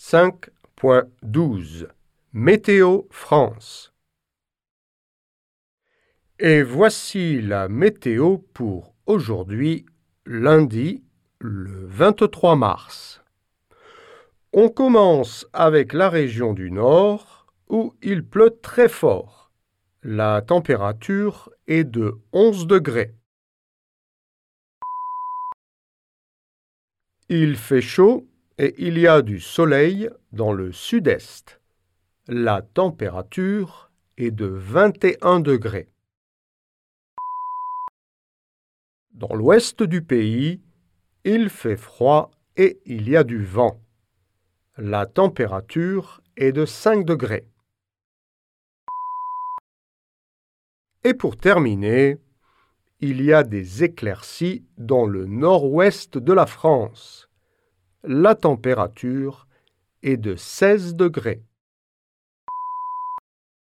5.12 Météo France Et voici la météo pour aujourd'hui, lundi, le 23 mars. On commence avec la région du Nord où il pleut très fort. La température est de 11 degrés. Il fait chaud et il y a du soleil dans le sud-est. La température est de 21 degrés. Dans l'ouest du pays, il fait froid et il y a du vent. La température est de 5 degrés. Et pour terminer, il y a des éclaircies dans le nord-ouest de la France. La température est de 16 degrés.